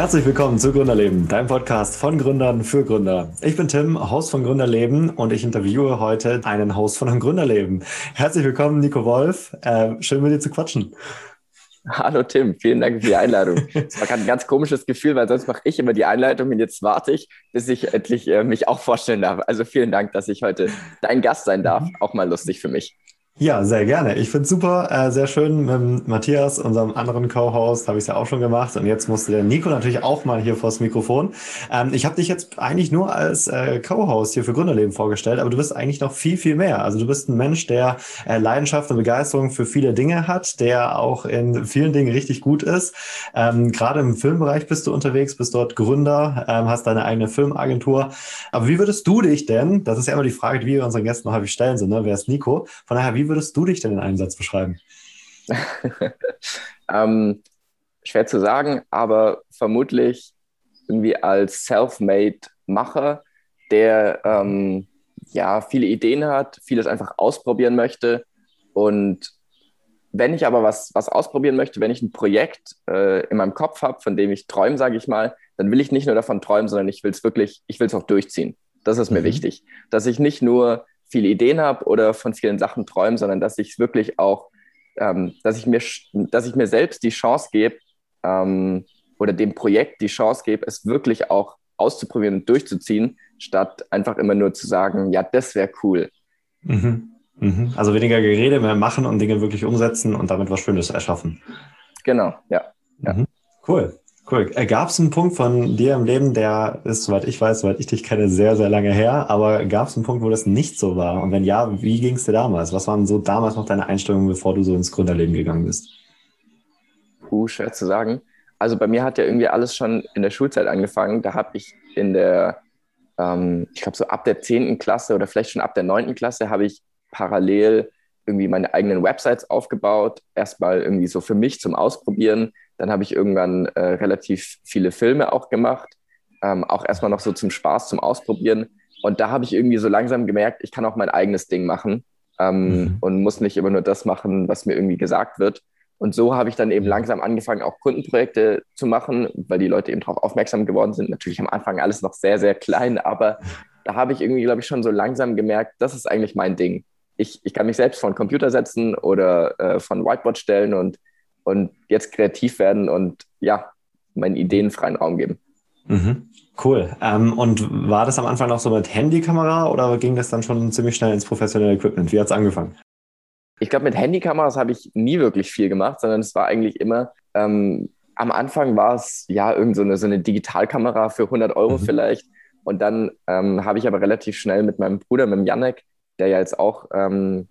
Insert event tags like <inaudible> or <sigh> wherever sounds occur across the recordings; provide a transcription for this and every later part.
Herzlich willkommen zu Gründerleben, dein Podcast von Gründern für Gründer. Ich bin Tim, Host von Gründerleben und ich interviewe heute einen Host von einem Gründerleben. Herzlich willkommen, Nico Wolf. Äh, schön mit dir zu quatschen. Hallo Tim, vielen Dank für die Einladung. Es war gerade ein ganz komisches Gefühl, weil sonst mache ich immer die Einleitung und jetzt warte ich, bis ich endlich äh, mich auch vorstellen darf. Also vielen Dank, dass ich heute dein Gast sein darf. Auch mal lustig für mich. Ja, sehr gerne. Ich finde es super, äh, sehr schön mit Matthias, unserem anderen Co-Host, habe ich es ja auch schon gemacht. Und jetzt musste der Nico natürlich auch mal hier vors Mikrofon. Ähm, ich habe dich jetzt eigentlich nur als äh, Co-Host hier für Gründerleben vorgestellt, aber du bist eigentlich noch viel, viel mehr. Also du bist ein Mensch, der äh, Leidenschaft und Begeisterung für viele Dinge hat, der auch in vielen Dingen richtig gut ist. Ähm, Gerade im Filmbereich bist du unterwegs, bist dort Gründer, ähm, hast deine eigene Filmagentur. Aber wie würdest du dich denn, das ist ja immer die Frage, die wir unseren Gästen noch häufig stellen, so, ne? wer ist Nico? Von daher, wie würdest du dich denn in einem Satz beschreiben? <laughs> ähm, schwer zu sagen, aber vermutlich irgendwie als self-made Macher, der ähm, ja viele Ideen hat, vieles einfach ausprobieren möchte. Und wenn ich aber was, was ausprobieren möchte, wenn ich ein Projekt äh, in meinem Kopf habe, von dem ich träume, sage ich mal, dann will ich nicht nur davon träumen, sondern ich will es wirklich, ich will es auch durchziehen. Das ist mir mhm. wichtig. Dass ich nicht nur viele Ideen habe oder von vielen Sachen träume, sondern dass ich wirklich auch, ähm, dass ich mir, dass ich mir selbst die Chance gebe ähm, oder dem Projekt die Chance gebe, es wirklich auch auszuprobieren und durchzuziehen, statt einfach immer nur zu sagen, ja, das wäre cool. Mhm. Mhm. Also weniger Gerede, mehr machen und Dinge wirklich umsetzen und damit was Schönes erschaffen. Genau, ja. ja. Mhm. Cool. Cool. Äh, gab es einen Punkt von dir im Leben, der ist, soweit ich weiß, soweit ich dich kenne, sehr, sehr lange her, aber gab es einen Punkt, wo das nicht so war? Und wenn ja, wie ging es dir damals? Was waren so damals noch deine Einstellungen, bevor du so ins Gründerleben gegangen bist? Puh, schwer zu sagen. Also bei mir hat ja irgendwie alles schon in der Schulzeit angefangen. Da habe ich in der, ähm, ich glaube so ab der 10. Klasse oder vielleicht schon ab der 9. Klasse habe ich parallel irgendwie meine eigenen Websites aufgebaut. Erstmal irgendwie so für mich zum Ausprobieren dann habe ich irgendwann äh, relativ viele Filme auch gemacht, ähm, auch erstmal noch so zum Spaß, zum Ausprobieren. Und da habe ich irgendwie so langsam gemerkt, ich kann auch mein eigenes Ding machen ähm, mhm. und muss nicht immer nur das machen, was mir irgendwie gesagt wird. Und so habe ich dann eben langsam angefangen, auch Kundenprojekte zu machen, weil die Leute eben darauf aufmerksam geworden sind. Natürlich am Anfang alles noch sehr, sehr klein, aber da habe ich irgendwie, glaube ich, schon so langsam gemerkt, das ist eigentlich mein Ding. Ich, ich kann mich selbst vor den Computer setzen oder äh, von Whiteboard stellen und und jetzt kreativ werden und ja, meinen Ideen freien Raum geben. Mhm. Cool. Ähm, und war das am Anfang noch so mit Handykamera oder ging das dann schon ziemlich schnell ins professionelle Equipment? Wie hat es angefangen? Ich glaube, mit Handykameras habe ich nie wirklich viel gemacht, sondern es war eigentlich immer, ähm, am Anfang war es ja irgend so eine, so eine Digitalkamera für 100 Euro mhm. vielleicht. Und dann ähm, habe ich aber relativ schnell mit meinem Bruder, mit dem Janek, der ja jetzt auch ähm,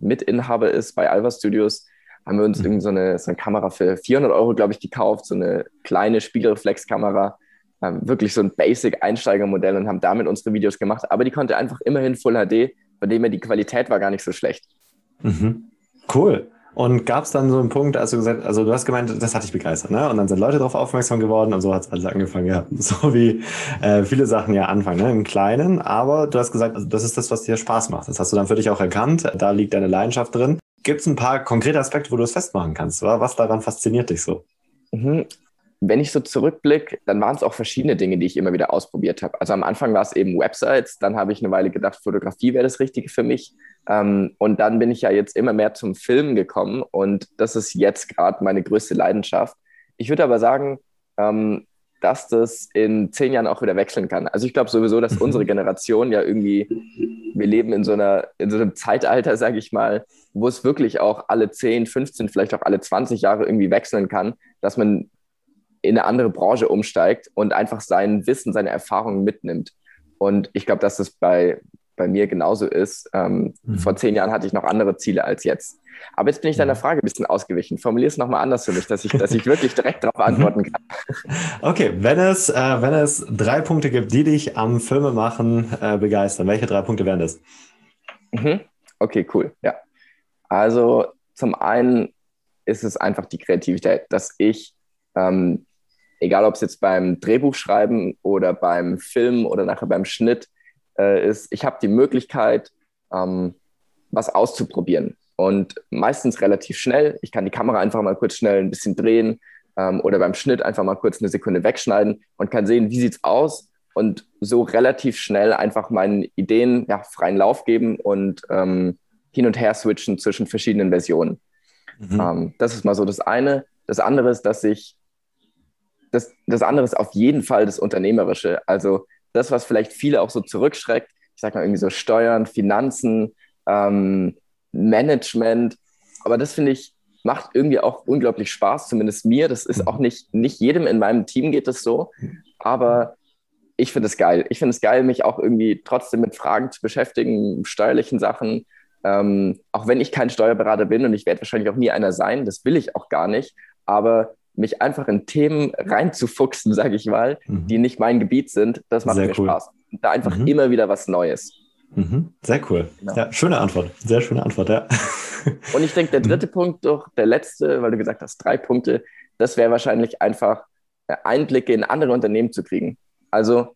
Mitinhaber ist bei Alva Studios, haben wir uns mhm. irgendwie so eine, so eine Kamera für 400 Euro, glaube ich, gekauft, so eine kleine Spiegelreflexkamera, ähm, wirklich so ein Basic-Einsteigermodell und haben damit unsere Videos gemacht. Aber die konnte einfach immerhin Full HD, von dem her die Qualität war gar nicht so schlecht. Mhm. Cool. Und gab es dann so einen Punkt, als du gesagt also du hast gemeint, das hat dich begeistert, ne? Und dann sind Leute darauf aufmerksam geworden und so hat es alles angefangen gehabt. <laughs> So wie äh, viele Sachen ja anfangen, ne? Im Kleinen, aber du hast gesagt, also das ist das, was dir Spaß macht. Das hast du dann für dich auch erkannt. Da liegt deine Leidenschaft drin. Gibt es ein paar konkrete Aspekte, wo du es festmachen kannst? Oder? Was daran fasziniert dich so? Mhm. Wenn ich so zurückblicke, dann waren es auch verschiedene Dinge, die ich immer wieder ausprobiert habe. Also am Anfang war es eben Websites, dann habe ich eine Weile gedacht, Fotografie wäre das Richtige für mich. Ähm, und dann bin ich ja jetzt immer mehr zum Film gekommen und das ist jetzt gerade meine größte Leidenschaft. Ich würde aber sagen, ähm, dass das in zehn Jahren auch wieder wechseln kann. Also ich glaube sowieso, dass <laughs> unsere Generation ja irgendwie, wir leben in so, einer, in so einem Zeitalter, sage ich mal, wo es wirklich auch alle 10, 15, vielleicht auch alle 20 Jahre irgendwie wechseln kann, dass man in eine andere Branche umsteigt und einfach sein Wissen, seine Erfahrungen mitnimmt. Und ich glaube, dass das bei, bei mir genauso ist. Ähm, mhm. Vor zehn Jahren hatte ich noch andere Ziele als jetzt. Aber jetzt bin ich deiner Frage ein bisschen ausgewichen. Formulier es nochmal anders für mich, dass ich, dass ich wirklich direkt darauf antworten kann. <laughs> Okay, wenn es, äh, wenn es drei Punkte gibt, die dich am Filmemachen äh, begeistern, welche drei Punkte wären das? Mhm. Okay, cool. Ja. Also zum einen ist es einfach die Kreativität, dass ich, ähm, egal ob es jetzt beim Drehbuchschreiben oder beim Film oder nachher beim Schnitt äh, ist, ich habe die Möglichkeit, ähm, was auszuprobieren. Und meistens relativ schnell. Ich kann die Kamera einfach mal kurz schnell ein bisschen drehen ähm, oder beim Schnitt einfach mal kurz eine Sekunde wegschneiden und kann sehen, wie sieht es aus und so relativ schnell einfach meinen Ideen ja, freien Lauf geben und ähm, hin und her switchen zwischen verschiedenen Versionen. Mhm. Ähm, das ist mal so das eine. Das andere ist, dass ich, das, das andere ist auf jeden Fall das Unternehmerische. Also das, was vielleicht viele auch so zurückschreckt, ich sag mal irgendwie so Steuern, Finanzen, ähm, Management. Aber das finde ich, macht irgendwie auch unglaublich Spaß, zumindest mir. Das ist auch nicht, nicht jedem in meinem Team geht es so. Aber ich finde es geil. Ich finde es geil, mich auch irgendwie trotzdem mit Fragen zu beschäftigen, steuerlichen Sachen. Ähm, auch wenn ich kein Steuerberater bin und ich werde wahrscheinlich auch nie einer sein, das will ich auch gar nicht. Aber mich einfach in Themen reinzufuchsen, <laughs> sage ich mal, mhm. die nicht mein Gebiet sind, das macht Sehr mir cool. Spaß. Da einfach mhm. immer wieder was Neues. Mhm. Sehr cool. Genau. Ja, schöne Antwort. Sehr schöne Antwort, ja. <laughs> Und ich denke, der dritte mhm. Punkt, doch der letzte, weil du gesagt hast, drei Punkte, das wäre wahrscheinlich einfach äh, Einblicke in andere Unternehmen zu kriegen. Also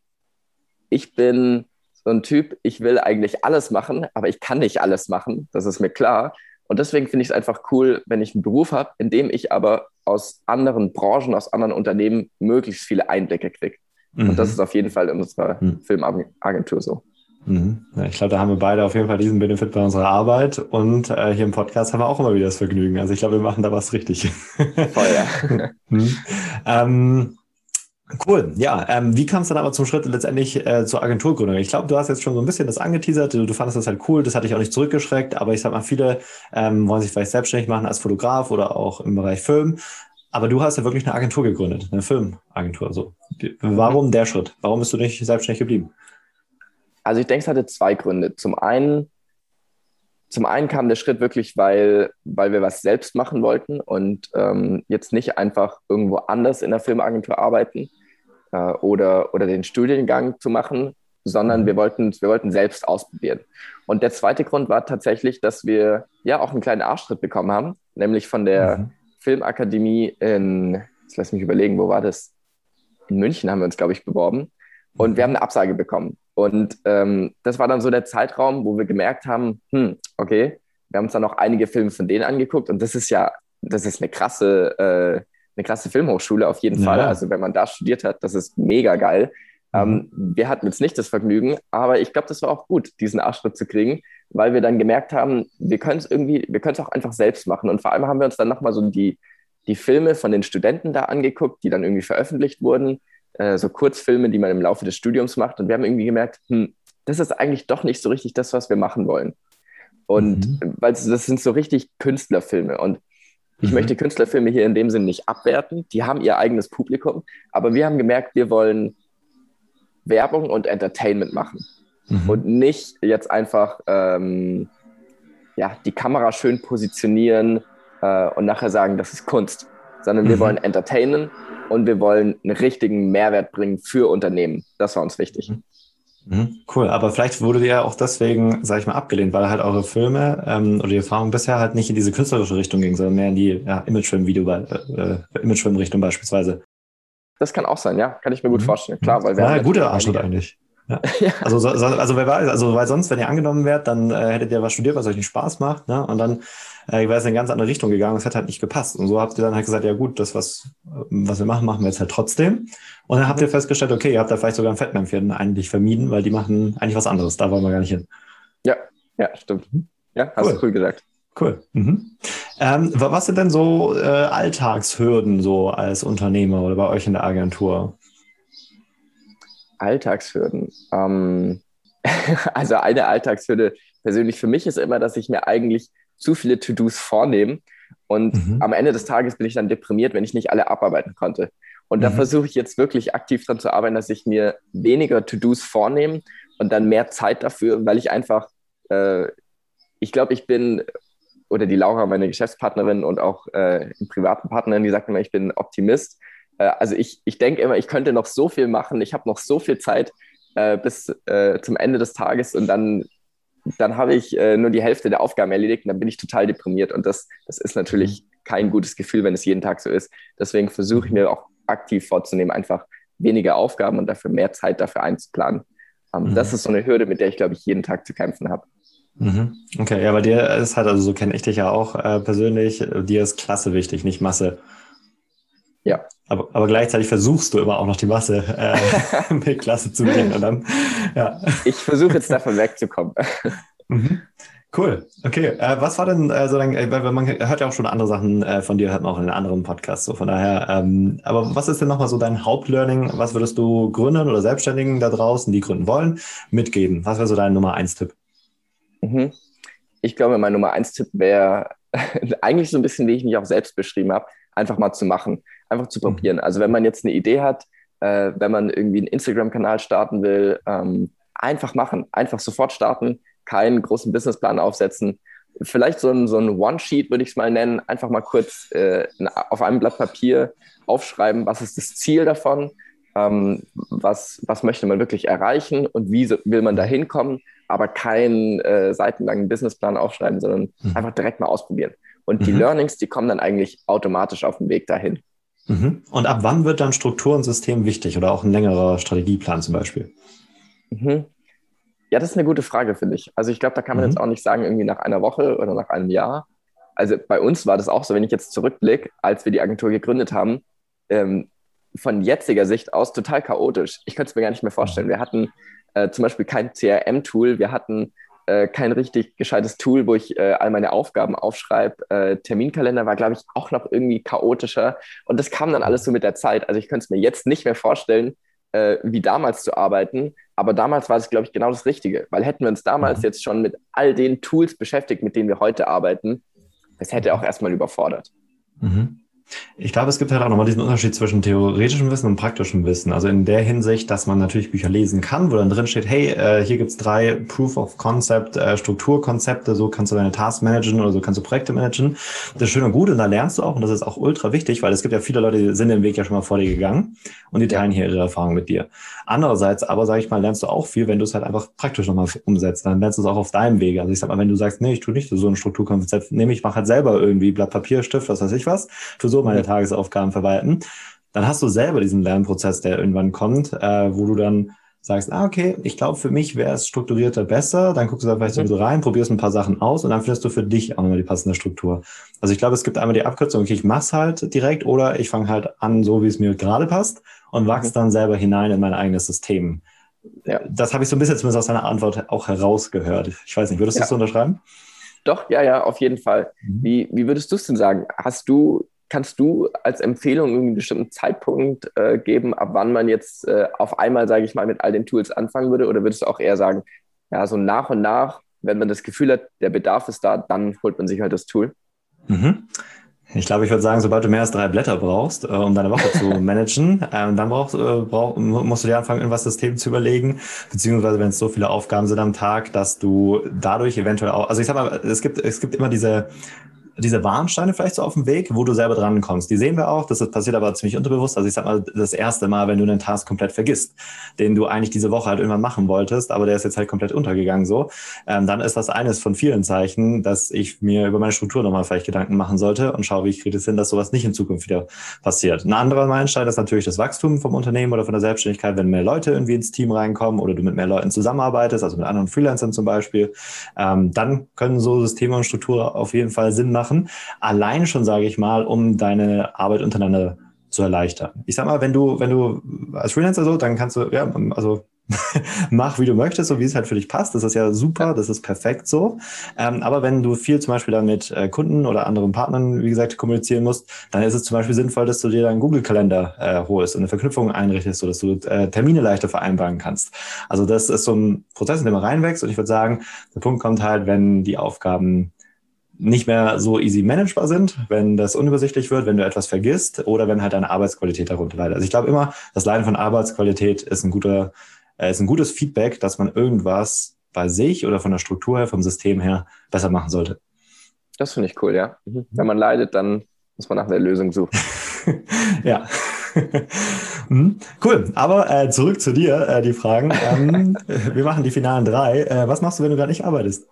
ich bin so ein Typ, ich will eigentlich alles machen, aber ich kann nicht alles machen, das ist mir klar. Und deswegen finde ich es einfach cool, wenn ich einen Beruf habe, in dem ich aber aus anderen Branchen, aus anderen Unternehmen möglichst viele Einblicke kriege. Mhm. Und das ist auf jeden Fall in unserer mhm. Filmagentur so. Mhm. Ja, ich glaube, da haben wir beide auf jeden Fall diesen Benefit bei unserer Arbeit und äh, hier im Podcast haben wir auch immer wieder das Vergnügen. Also ich glaube, wir machen da was richtig. Voll, ja. <laughs> mhm. ähm, Cool, ja. Ähm, wie kam es dann aber zum Schritt letztendlich äh, zur Agenturgründung? Ich glaube, du hast jetzt schon so ein bisschen das angeteasert, du, du fandest das halt cool, das hat dich auch nicht zurückgeschreckt, aber ich sag mal, viele ähm, wollen sich vielleicht selbstständig machen als Fotograf oder auch im Bereich Film. Aber du hast ja wirklich eine Agentur gegründet, eine Filmagentur. So. Warum der Schritt? Warum bist du nicht selbstständig geblieben? Also ich denke, es hatte zwei Gründe. Zum einen, zum einen kam der Schritt wirklich, weil, weil wir was selbst machen wollten und ähm, jetzt nicht einfach irgendwo anders in der Filmagentur arbeiten äh, oder, oder den Studiengang zu machen, sondern wir wollten, wir wollten selbst ausprobieren. Und der zweite Grund war tatsächlich, dass wir ja auch einen kleinen Arschtritt bekommen haben, nämlich von der mhm. Filmakademie in, jetzt lass mich überlegen, wo war das? In München haben wir uns, glaube ich, beworben. Und wir mhm. haben eine Absage bekommen. Und ähm, das war dann so der Zeitraum, wo wir gemerkt haben, hm, okay, wir haben uns dann noch einige Filme von denen angeguckt und das ist ja, das ist eine krasse, äh, eine krasse Filmhochschule auf jeden ja. Fall. Also wenn man da studiert hat, das ist mega geil. Mhm. Ähm, wir hatten jetzt nicht das Vergnügen, aber ich glaube, das war auch gut, diesen Arschtritt zu kriegen, weil wir dann gemerkt haben, wir können es irgendwie, wir können es auch einfach selbst machen. Und vor allem haben wir uns dann nochmal so die, die Filme von den Studenten da angeguckt, die dann irgendwie veröffentlicht wurden äh, so Kurzfilme, die man im Laufe des Studiums macht. Und wir haben irgendwie gemerkt, hm, das ist eigentlich doch nicht so richtig das, was wir machen wollen. Und mhm. weil das sind so richtig Künstlerfilme. Und ich mhm. möchte Künstlerfilme hier in dem Sinn nicht abwerten. Die haben ihr eigenes Publikum. Aber wir haben gemerkt, wir wollen Werbung und Entertainment machen. Mhm. Und nicht jetzt einfach ähm, ja, die Kamera schön positionieren äh, und nachher sagen, das ist Kunst. Sondern wir mhm. wollen entertainen und wir wollen einen richtigen Mehrwert bringen für Unternehmen. Das war uns wichtig. Mhm. mhm. Cool, aber vielleicht wurde ihr ja auch deswegen, sage ich mal, abgelehnt, weil halt eure Filme ähm, oder die Erfahrung bisher halt nicht in diese künstlerische Richtung ging, sondern mehr in die ja, Imagefilm-Video, äh, Imagefilm-Richtung beispielsweise. Das kann auch sein, ja, kann ich mir gut vorstellen. Klar, weil wir ja, guter Arschtritt eigentlich. <laughs> Ja. Also, so, also wer weiß, also weil sonst, wenn ihr angenommen wärt, dann äh, hättet ihr was studiert, was euch nicht Spaß macht, ne? Und dann äh, wäre es in eine ganz andere Richtung gegangen. Es hat halt nicht gepasst. Und so habt ihr dann halt gesagt, ja gut, das was was wir machen, machen wir jetzt halt trotzdem. Und dann habt ihr festgestellt, okay, ihr habt da vielleicht sogar ein Fettnäpfchen eigentlich vermieden, weil die machen eigentlich was anderes. Da wollen wir gar nicht hin. Ja, ja, stimmt. Ja, hast cool. du cool gesagt. Cool. Mhm. Ähm, was sind denn so äh, Alltagshürden so als Unternehmer oder bei euch in der Agentur? Alltagshürden. Ähm, <laughs> also eine Alltagshürde persönlich für mich ist immer, dass ich mir eigentlich zu viele To-Dos vornehme und mhm. am Ende des Tages bin ich dann deprimiert, wenn ich nicht alle abarbeiten konnte. Und mhm. da versuche ich jetzt wirklich aktiv daran zu arbeiten, dass ich mir weniger To-Dos vornehme und dann mehr Zeit dafür, weil ich einfach, äh, ich glaube, ich bin, oder die Laura, meine Geschäftspartnerin und auch äh, privaten Partnerin, die sagt immer, ich bin Optimist. Äh, also ich, ich denke immer, ich könnte noch so viel machen, ich habe noch so viel Zeit äh, bis äh, zum Ende des Tages und dann, dann habe ich äh, nur die Hälfte der Aufgaben erledigt und dann bin ich total deprimiert und das, das ist natürlich mhm. kein gutes Gefühl, wenn es jeden Tag so ist. Deswegen versuche ich mir auch aktiv vorzunehmen, einfach weniger Aufgaben und dafür mehr Zeit dafür einzuplanen. Ähm, mhm. Das ist so eine Hürde, mit der ich, glaube ich, jeden Tag zu kämpfen habe. Mhm. Okay, ja, bei dir ist halt, also so kenne ich dich ja auch äh, persönlich, dir ist Klasse wichtig, nicht Masse. Ja. Aber, aber gleichzeitig versuchst du immer auch noch die Masse äh, <laughs> mit Klasse zu bringen. Und dann, ja. Ich versuche jetzt davon wegzukommen. <laughs> Mhm. Cool. Okay. Äh, was war denn äh, so dein, äh, weil man hört ja auch schon andere Sachen äh, von dir, hört man auch in anderen Podcasts. So von daher, ähm, aber was ist denn nochmal so dein Hauptlearning? Was würdest du Gründern oder Selbstständigen da draußen, die gründen wollen, mitgeben? Was wäre so dein Nummer eins Tipp? Mhm. Ich glaube, mein Nummer eins Tipp wäre <laughs> eigentlich so ein bisschen, wie ich mich auch selbst beschrieben habe, einfach mal zu machen, einfach zu mhm. probieren. Also wenn man jetzt eine Idee hat, äh, wenn man irgendwie einen Instagram-Kanal starten will, ähm, einfach machen, einfach sofort starten, keinen großen Businessplan aufsetzen. Vielleicht so ein, so ein One-Sheet würde ich es mal nennen, einfach mal kurz äh, auf einem Blatt Papier aufschreiben, was ist das Ziel davon, ähm, was, was möchte man wirklich erreichen und wie so, will man da hinkommen, aber keinen äh, seitenlangen Businessplan aufschreiben, sondern mhm. einfach direkt mal ausprobieren. Und mhm. die Learnings, die kommen dann eigentlich automatisch auf dem Weg dahin. Mhm. Und ab wann wird dann Struktur und System wichtig oder auch ein längerer Strategieplan zum Beispiel? Mhm. Ja, das ist eine gute Frage, finde ich. Also ich glaube, da kann man mhm. jetzt auch nicht sagen, irgendwie nach einer Woche oder nach einem Jahr. Also bei uns war das auch so, wenn ich jetzt zurückblicke, als wir die Agentur gegründet haben, ähm, von jetziger Sicht aus total chaotisch. Ich könnte es mir gar nicht mehr vorstellen. Wir hatten äh, zum Beispiel kein CRM-Tool, wir hatten äh, kein richtig gescheites Tool, wo ich äh, all meine Aufgaben aufschreibe. Äh, Terminkalender war, glaube ich, auch noch irgendwie chaotischer. Und das kam dann alles so mit der Zeit. Also ich könnte es mir jetzt nicht mehr vorstellen, äh, wie damals zu arbeiten. Aber damals war es, glaube ich, genau das Richtige. Weil hätten wir uns damals mhm. jetzt schon mit all den Tools beschäftigt, mit denen wir heute arbeiten, das hätte auch erstmal überfordert. Mhm. Ich glaube, es gibt halt auch nochmal diesen Unterschied zwischen theoretischem Wissen und praktischem Wissen. Also in der Hinsicht, dass man natürlich Bücher lesen kann, wo dann drin steht, hey, äh, hier gibt's drei Proof of Concept äh, Strukturkonzepte, so kannst du deine Tasks managen oder so kannst du Projekte managen. Das ist schön und gut und da lernst du auch und das ist auch ultra wichtig, weil es gibt ja viele Leute, die sind den Weg ja schon mal vor dir gegangen und die teilen hier ihre Erfahrungen mit dir. Andererseits aber, sage ich mal, lernst du auch viel, wenn du es halt einfach praktisch nochmal umsetzt. Dann lernst du es auch auf deinem Wege. Also ich sag mal, wenn du sagst, nee, ich tue nicht so ein Strukturkonzept, nehme ich, mache halt selber irgendwie Blatt Papier, Stift, was weiß ich was, tu so meine mhm. Tagesaufgaben verwalten, dann hast du selber diesen Lernprozess, der irgendwann kommt, äh, wo du dann sagst, ah, okay, ich glaube, für mich wäre es strukturierter besser, dann guckst du da vielleicht mhm. so rein, probierst ein paar Sachen aus und dann findest du für dich auch nochmal die passende Struktur. Also ich glaube, es gibt einmal die Abkürzung, okay, ich mach's halt direkt oder ich fange halt an, so wie es mir gerade passt und wachse mhm. dann selber hinein in mein eigenes System. Ja. Das habe ich so ein bisschen zumindest aus deiner Antwort auch herausgehört. Ich weiß nicht, würdest du ja. das so unterschreiben? Doch, ja, ja, auf jeden Fall. Mhm. Wie, wie würdest du es denn sagen? Hast du Kannst du als Empfehlung einen bestimmten Zeitpunkt äh, geben, ab wann man jetzt äh, auf einmal, sage ich mal, mit all den Tools anfangen würde? Oder würdest du auch eher sagen, ja, so nach und nach, wenn man das Gefühl hat, der Bedarf ist da, dann holt man sich halt das Tool? Mhm. Ich glaube, ich würde sagen, sobald du mehr als drei Blätter brauchst, äh, um deine Woche zu <laughs> managen, äh, dann brauchst, äh, brauch, musst du dir anfangen, irgendwas System zu überlegen, beziehungsweise wenn es so viele Aufgaben sind am Tag, dass du dadurch eventuell auch, also ich sag mal, es gibt, es gibt immer diese diese Warnsteine vielleicht so auf dem Weg, wo du selber dran kommst. Die sehen wir auch, das passiert aber ziemlich unterbewusst. Also ich sag mal, das erste Mal, wenn du einen Task komplett vergisst, den du eigentlich diese Woche halt irgendwann machen wolltest, aber der ist jetzt halt komplett untergegangen so, ähm, dann ist das eines von vielen Zeichen, dass ich mir über meine Struktur nochmal vielleicht Gedanken machen sollte und schaue, wie ich kriege es hin, dass sowas nicht in Zukunft wieder passiert. Ein anderer Meilenstein ist natürlich das Wachstum vom Unternehmen oder von der Selbstständigkeit, wenn mehr Leute irgendwie ins Team reinkommen oder du mit mehr Leuten zusammenarbeitest, also mit anderen Freelancern zum Beispiel, ähm, dann können so Systeme und Strukturen auf jeden Fall Sinn machen allein schon, sage ich mal, um deine Arbeit untereinander zu erleichtern. Ich sag mal, wenn du, wenn du als Freelancer so, dann kannst du, ja, also <laughs> mach, wie du möchtest, so wie es halt für dich passt. Das ist ja super, das ist perfekt so. Ähm, aber wenn du viel zum Beispiel dann mit äh, Kunden oder anderen Partnern, wie gesagt, kommunizieren musst, dann ist es zum Beispiel sinnvoll, dass du dir deinen Google-Kalender äh, holst und eine Verknüpfung einrichtest, sodass du äh, Termine leichter vereinbaren kannst. Also das ist so ein Prozess, in dem man reinwächst. Und ich würde sagen, der Punkt kommt halt, wenn die Aufgaben nicht mehr so easy managebar sind, wenn das unübersichtlich wird, wenn du etwas vergisst oder wenn halt deine Arbeitsqualität darunter leidet. Also ich glaube immer, das Leiden von Arbeitsqualität ist ein guter, äh, ist ein gutes Feedback, dass man irgendwas bei sich oder von der Struktur her, vom System her besser machen sollte. Das finde ich cool, ja. Mhm. Wenn man leidet, dann muss man nach einer Lösung suchen. <laughs> ja. <laughs> Mhm. cool, aber äh, zurück zu dir, äh, die Fragen. Ähm, <laughs> wir machen die finalen drei. Äh, was machst du, wenn du gerade nicht arbeitest?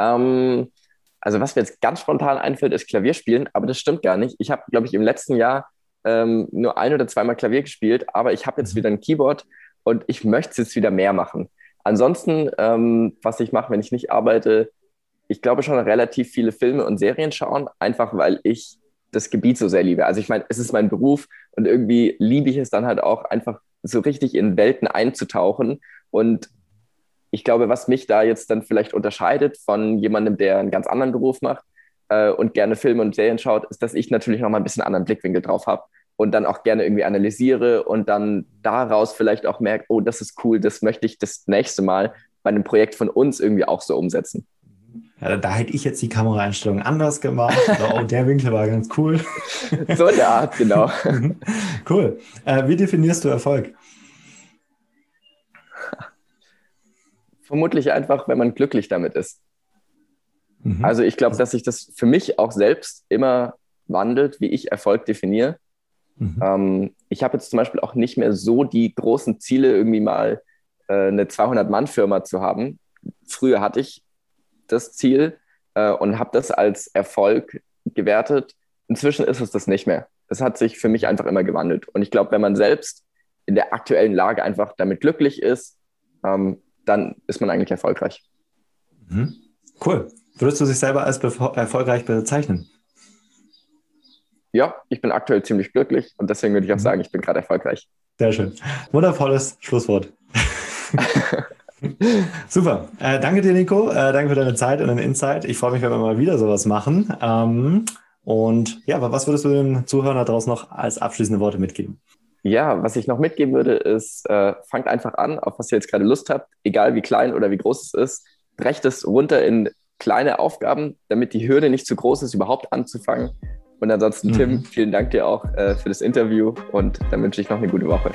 Ähm, also was mir jetzt ganz spontan einfällt, ist Klavierspielen, aber das stimmt gar nicht. Ich habe, glaube ich, im letzten Jahr ähm, nur ein oder zweimal Klavier gespielt, aber ich habe jetzt wieder ein Keyboard und ich möchte es jetzt wieder mehr machen. Ansonsten, ähm, was ich mache, wenn ich nicht arbeite, ich glaube schon relativ viele Filme und Serien schauen, einfach weil ich das Gebiet so sehr liebe. Also ich meine, es ist mein Beruf und irgendwie liebe ich es dann halt auch einfach so richtig in Welten einzutauchen. Und ich glaube, was mich da jetzt dann vielleicht unterscheidet von jemandem, der einen ganz anderen Beruf macht äh, und gerne Filme und Serien schaut, ist, dass ich natürlich noch mal ein bisschen anderen Blickwinkel drauf habe und dann auch gerne irgendwie analysiere und dann daraus vielleicht auch merke, oh, das ist cool, das möchte ich das nächste Mal bei einem Projekt von uns irgendwie auch so umsetzen. Ja, da hätte ich jetzt die Kameraeinstellung anders gemacht. oh, der Winkel war ganz cool. <laughs> So in der Art, genau. <laughs> cool. Äh, wie definierst du Erfolg? Vermutlich einfach, wenn man glücklich damit ist. Mhm. Also ich glaube, dass sich das für mich auch selbst immer wandelt, wie ich Erfolg definiere. Mhm. Ähm, ich habe jetzt zum Beispiel auch nicht mehr so die großen Ziele, irgendwie mal äh, eine 200-Mann-Firma zu haben. Früher hatte ich das Ziel äh, und habe das als Erfolg gewertet. Inzwischen ist es das nicht mehr. Es hat sich für mich einfach immer gewandelt. Und ich glaube, wenn man selbst in der aktuellen Lage einfach damit glücklich ist, ähm, dann ist man eigentlich erfolgreich. Mhm. Cool. Würdest du dich selber als erfolgreich bezeichnen? Ja, ich bin aktuell ziemlich glücklich und deswegen würde ich auch mhm. sagen, ich bin gerade erfolgreich. Sehr schön. Wundervolles Schlusswort. <laughs> Super. Äh, danke dir, Nico. Äh, danke für deine Zeit und deine Insight. Ich freue mich, wenn wir mal wieder sowas machen. Ähm, und ja, aber was würdest du den Zuhörern da draußen noch als abschließende Worte mitgeben? Ja, was ich noch mitgeben würde, ist, äh, fangt einfach an, auf was ihr jetzt gerade Lust habt, egal wie klein oder wie groß es ist. Brecht es runter in kleine Aufgaben, damit die Hürde nicht zu groß ist, überhaupt anzufangen. Und ansonsten, Tim, mhm. vielen Dank dir auch äh, für das Interview und dann wünsche ich noch eine gute Woche.